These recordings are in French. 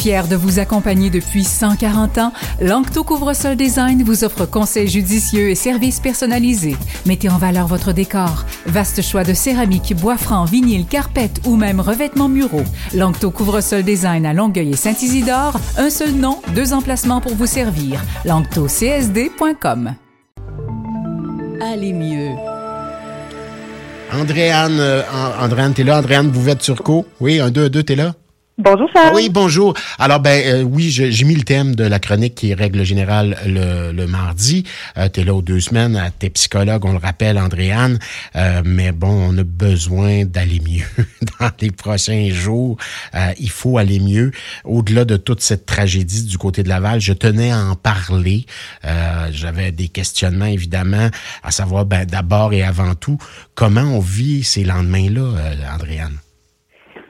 Fier de vous accompagner depuis 140 ans, Lancto Couvre-sol Design vous offre conseils judicieux et services personnalisés. Mettez en valeur votre décor. Vaste choix de céramique, bois franc, vinyle, carpette ou même revêtements muraux. Lancto Couvre-sol Design à Longueuil et Saint-Isidore. Un seul nom, deux emplacements pour vous servir. LanctoCSD.com. Allez mieux. Andréane, euh, Andréane, t'es là? Andréane Bouvette-Turcot? Oui, un, deux, deux, t'es là? Bonjour, Charles. Oui, bonjour. Alors, ben euh, oui, j'ai mis le thème de la chronique qui est règle générale le, mardi. Euh, tu là aux deux semaines, t'es psychologue, on le rappelle, Andréane. Euh, mais bon, on a besoin d'aller mieux dans les prochains jours. Euh, il faut aller mieux. Au-delà de toute cette tragédie du côté de Laval, je tenais à en parler. J'avais des questionnements, évidemment, à savoir, ben, d'abord et avant tout, comment on vit ces lendemains-là, Andréane?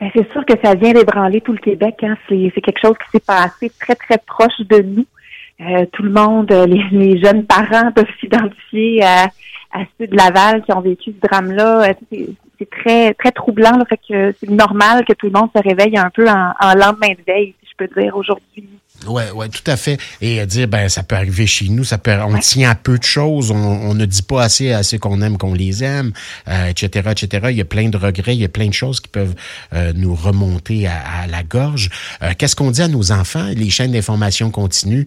Ben, c'est sûr que ça vient d'ébranler tout le Québec. Hein. C'est, quelque chose qui s'est passé très, très proche de nous. Euh, tout le monde, euh, les, jeunes parents peuvent s'identifier à, à, ceux de Laval qui ont vécu ce drame-là. Euh, c'est, très, très troublant. Là, fait que c'est normal que tout le monde se réveille un peu en, en lendemain de veille, si je peux dire, aujourd'hui. Oui, ouais, tout à fait. Et dire, ben, ça peut arriver chez nous, ça peut, on tient à peu de choses, on, ne dit pas assez à ceux qu'on aime qu'on les aime, etc., euh, etc. Il y a plein de regrets, il y a plein de choses qui peuvent euh, nous remonter à, la gorge. Euh, qu'est-ce qu'on dit à nos enfants? Les chaînes d'information continues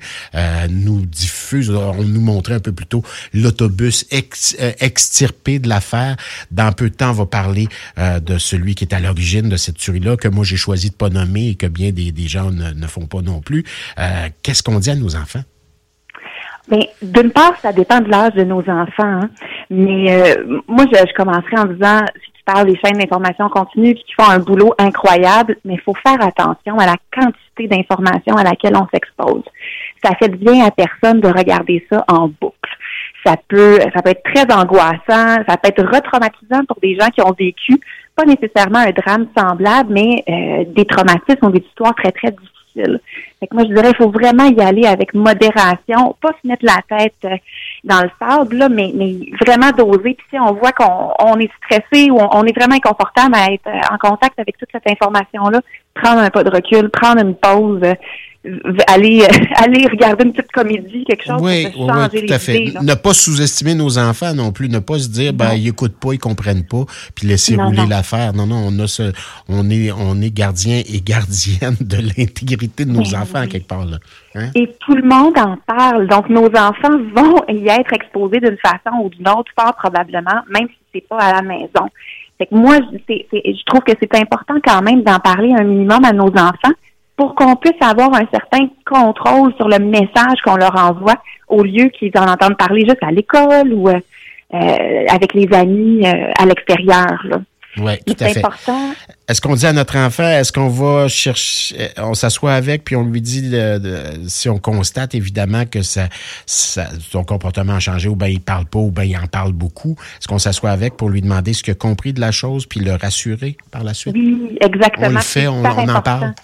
nous diffusent, on nous montrait un peu plus tôt l'autobus extirpé de l'affaire. Dans peu de temps, on va parler de celui qui est à l'origine de cette tuerie-là, que moi j'ai choisi de pas nommer et que bien des, des gens ne, ne font pas non plus. Euh, qu'est-ce qu'on dit à nos enfants? D'une part, ça dépend de l'âge de nos enfants. Hein. Mais euh, moi, je, commencerai en disant, si tu parles des chaînes d'information continue qui font un boulot incroyable, mais il faut faire attention à la quantité d'informations à laquelle on s'expose. Ça fait bien à personne de regarder ça en boucle. Ça peut, ça peut être très angoissant, ça peut être retraumatisant pour des gens qui ont vécu pas nécessairement un drame semblable, mais euh, des traumatismes ou des histoires très, très difficiles moi, je dirais, il faut vraiment y aller avec modération, pas se mettre la tête euh, dans le sable, mais, vraiment doser. Puis si on voit qu'on est stressé ou on, est vraiment inconfortable à être en contact avec toute cette information-là, prendre un pas de recul, prendre une pause, euh, aller aller regarder une petite comédie, quelque chose oui, pour changer oui, tout à fait. Ne pas sous-estimer nos enfants non plus, ne pas se dire ben ils écoutent pas, ils comprennent pas, puis laisser rouler l'affaire. Non non, on a ce on est on est gardien et gardienne de l'intégrité de nos ben enfants quelque part là. Hein? Et tout le monde en parle. Donc nos enfants vont y être exposés d'une façon ou d'une autre, fort probablement, même si c'est pas à la maison. Fait que moi, je trouve que c'est important quand même d'en parler un minimum à nos enfants pour qu'on puisse avoir un certain contrôle sur le message qu'on leur envoie au lieu qu'ils en entendent parler juste à l'école ou euh, euh avec les amis euh, à l'extérieur. Oui, tout à fait. important. Est-ce qu'on dit à notre enfant, est-ce qu'on va chercher, on s'assoit avec, puis on lui dit, si on constate évidemment que ça, son comportement a changé, ou bien il parle pas, ou bien il en parle beaucoup, est-ce qu'on s'assoit avec pour lui demander ce qu'il a compris de la chose, puis le rassurer par la suite? Oui, exactement. On le fait, on en parle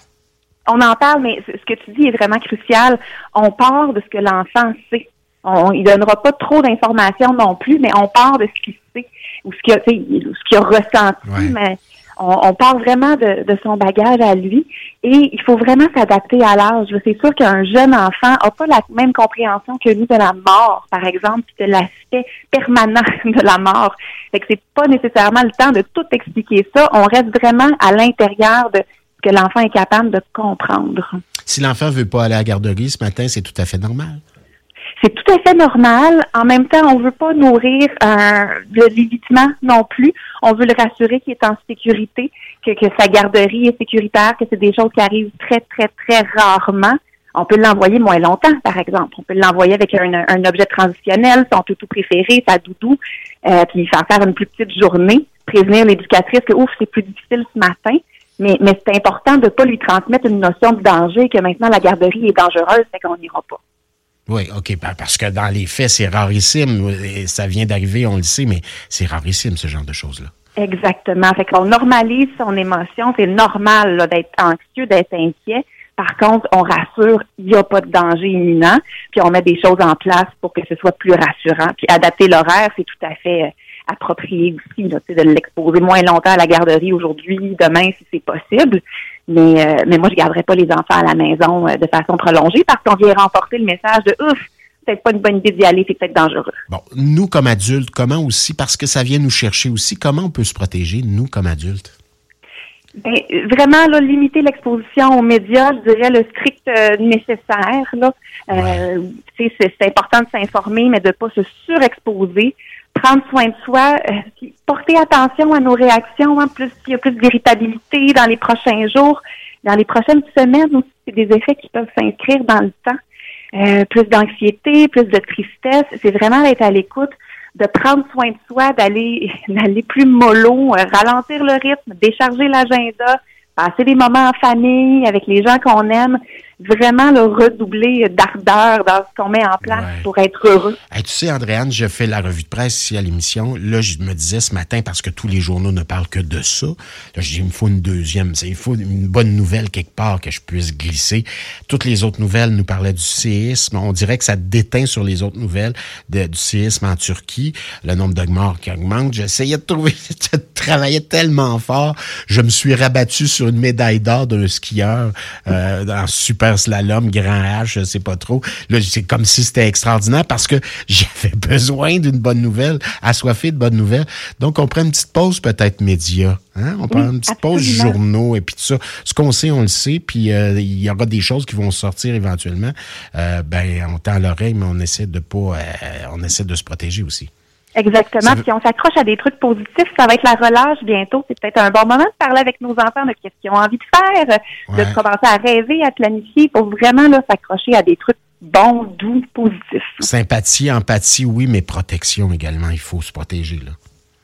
on en parle, mais ce que tu dis est vraiment crucial. On part de ce que l'enfant sait. On, il donnera pas trop d'informations non plus, mais on part de ce qu'il sait ou ce qu'il a, ce qu'il a ressenti. Mais on, part vraiment de, son bagage à lui et il faut vraiment s'adapter à l'âge. C'est sûr qu'un jeune enfant n'a pas la même compréhension que nous de la mort, par exemple, de l'aspect permanent de la mort. Fait que c'est pas nécessairement le temps de tout expliquer ça. On reste vraiment à l'intérieur de que l'enfant est capable de comprendre. Si l'enfant veut pas aller à la garderie ce matin, c'est tout à fait normal. C'est tout à fait normal. En même temps, on veut pas nourrir euh, le l'évitement non plus. On veut le rassurer qu'il est en sécurité, que, sa garderie est sécuritaire, que c'est des choses qui arrivent très, très, très rarement. On peut l'envoyer moins longtemps, par exemple. On peut l'envoyer avec un, objet transitionnel, son toutou préféré, sa doudou, euh, puis faire faire une plus petite journée, prévenir l'éducatrice que ouf, c'est plus difficile ce matin. Mais, mais c'est important de ne pas lui transmettre une notion de danger, que maintenant la garderie est dangereuse, c'est qu'on n'ira pas. Oui, OK, parce que dans les faits, c'est rarissime. Ça vient d'arriver, on le sait, mais c'est rarissime, ce genre de choses-là. Exactement. Fait qu'on normalise son émotion. C'est normal d'être anxieux, d'être inquiet. Par contre, on rassure, il n'y a pas de danger imminent, puis on met des choses en place pour que ce soit plus rassurant. Puis adapter l'horaire, c'est tout à fait euh, approprié aussi, là, de l'exposer moins longtemps à la garderie aujourd'hui, demain, si c'est possible. Mais, euh, mais moi, je garderai pas les enfants à la maison euh, de façon prolongée parce qu'on vient renforcer le message de ouf, c'est pas une bonne idée d'y aller, c'est peut-être dangereux. Bon, nous comme adultes, comment aussi, parce que ça vient nous chercher aussi, comment on peut se protéger, nous comme adultes? Ben, vraiment, là, limiter l'exposition aux médias, je dirais le strict euh, nécessaire. Là. Euh, c'est, c'est important de s'informer, mais de ne pas se surexposer. Prendre soin de soi, euh, porter attention à nos réactions. Hein, plus il y a plus d'irritabilité dans les prochains jours, dans les prochaines semaines aussi, c'est des effets qui peuvent s'inscrire dans le temps. Euh, plus d'anxiété, plus de tristesse. C'est vraiment d'être à l'écoute de prendre soin de soi, d'aller d'aller plus mollo, euh, ralentir le rythme, décharger l'agenda, passer des moments en famille avec les gens qu'on aime, vraiment le redoubler d'ardeur dans ce qu'on met en place pour être heureux. tu sais, Andréane, je fais la revue de presse ici à l'émission. Là, je me disais ce matin, parce que tous les journaux ne parlent que de ça, là, je dis, il me faut une deuxième. Il faut une bonne nouvelle quelque part que je puisse glisser. Toutes les autres nouvelles nous parlaient du séisme. On dirait que ça déteint sur les autres nouvelles du séisme en Turquie, le nombre de morts qui augmente. J'essayais de trouver, je travaillais tellement fort. Je me suis rabattu sur une médaille d'or d'un skieur euh, dans super slalom, grand H, je sais pas trop. Là, c'est comme si c'était extraordinaire parce que j'avais besoin d'une bonne nouvelle, assoiffé de bonnes nouvelles. Donc, on prend une petite pause peut-être média. Hein? On prend une petite pause journaux et puis tout ça. Ce qu'on sait, on le sait. Puis euh, il y aura des choses qui vont sortir éventuellement. Euh, ben, on tend l'oreille, mais on essaie de pas, euh, on essaie de se protéger aussi. Exactement. Puis on s'accroche à des trucs positifs. Ça va être la relâche bientôt. C'est peut-être un bon moment de parler avec nos enfants de ce qu'ils ont envie de faire, de commencer à rêver, à planifier pour vraiment là s'accrocher à des trucs bons, doux, positifs. Sympathie, empathie, oui, mais protection également. Il faut se protéger là.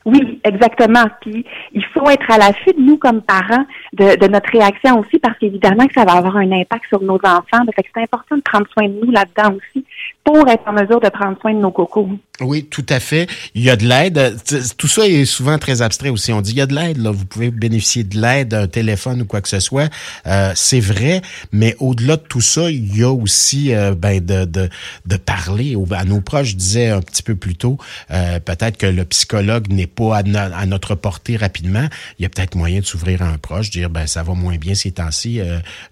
Oui, exactement. Puis il faut être à l'affût de nous comme parents de, de notre réaction aussi, parce qu'évidemment que ça va avoir un impact sur nos enfants. Fait que c'est important de prendre soin de nous là-dedans aussi pour être en mesure de prendre soin de nos cocos. Oui, tout à fait. Il y a de l'aide. Tout ça est souvent très abstrait aussi. On dit il y a de l'aide, là. Vous pouvez bénéficier de l'aide, d'un téléphone ou quoi que ce soit. Euh, c'est vrai, mais au-delà de tout ça, il y a aussi euh, ben, de, de, de parler à nos proches. Je disais un petit peu plus tôt, euh, peut-être que le psychologue n'est pas à, notre portée rapidement. Il y a peut-être moyen de s'ouvrir à un proche, dire ben ça va moins bien ces temps-ci.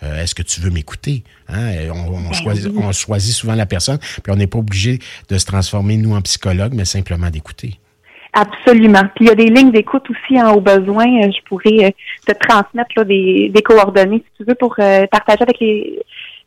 Est-ce que tu veux m'écouter? Hein? On, on, ben choisit, on choisit souvent la personne. Puis on n'est pas obligé de se transformer, nous, en psychologue, mais simplement d'écouter. Absolument. Puis il y a des lignes d'écoute aussi en hein, au besoin. Euh, je pourrais euh, te transmettre là, des, coordonnées, si tu veux, pour euh, partager avec les,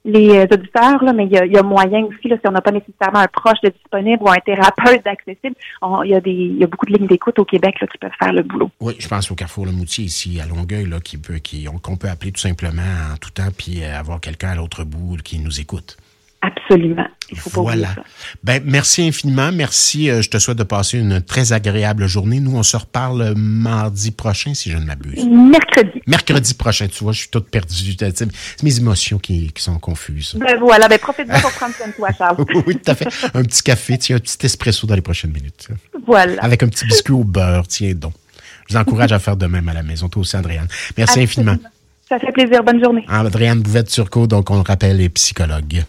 les auditeurs, là, mais il y, a, moyen aussi, là, si on n'a pas nécessairement un proche de disponible ou un thérapeute d'accessible, il y a des il y a beaucoup de lignes d'écoute au Québec là, qui peuvent faire le boulot. Oui, je pense au Carrefour Le Moutier ici à Longueuil, là, qui peut, qui, qu'on peut appeler tout simplement en tout temps, puis avoir quelqu'un à l'autre bout qui nous écoute. Absolument. Il faut pas voilà. Ça. Ben, merci infiniment. Merci. Euh, je te souhaite de passer une très agréable journée. Nous, on se reparle mardi prochain, si je ne m'abuse. Mercredi. Mercredi prochain. Tu vois, je suis toute perdue. C'est mes émotions qui, qui sont confuses. Ben voilà. Ben, profite-en pour prendre soin de toi, Charles. oui, tout à fait. Un petit café, tiens, un petit espresso dans les prochaines minutes. Voilà. Avec un petit biscuit au beurre, tiens donc. Je vous encourage à faire de même à la maison. Toi aussi, Andréane. Merci infiniment. Ça fait plaisir. Bonne journée. Adrienne Bouvette-Turcot, donc on le rappelle, est psychologue.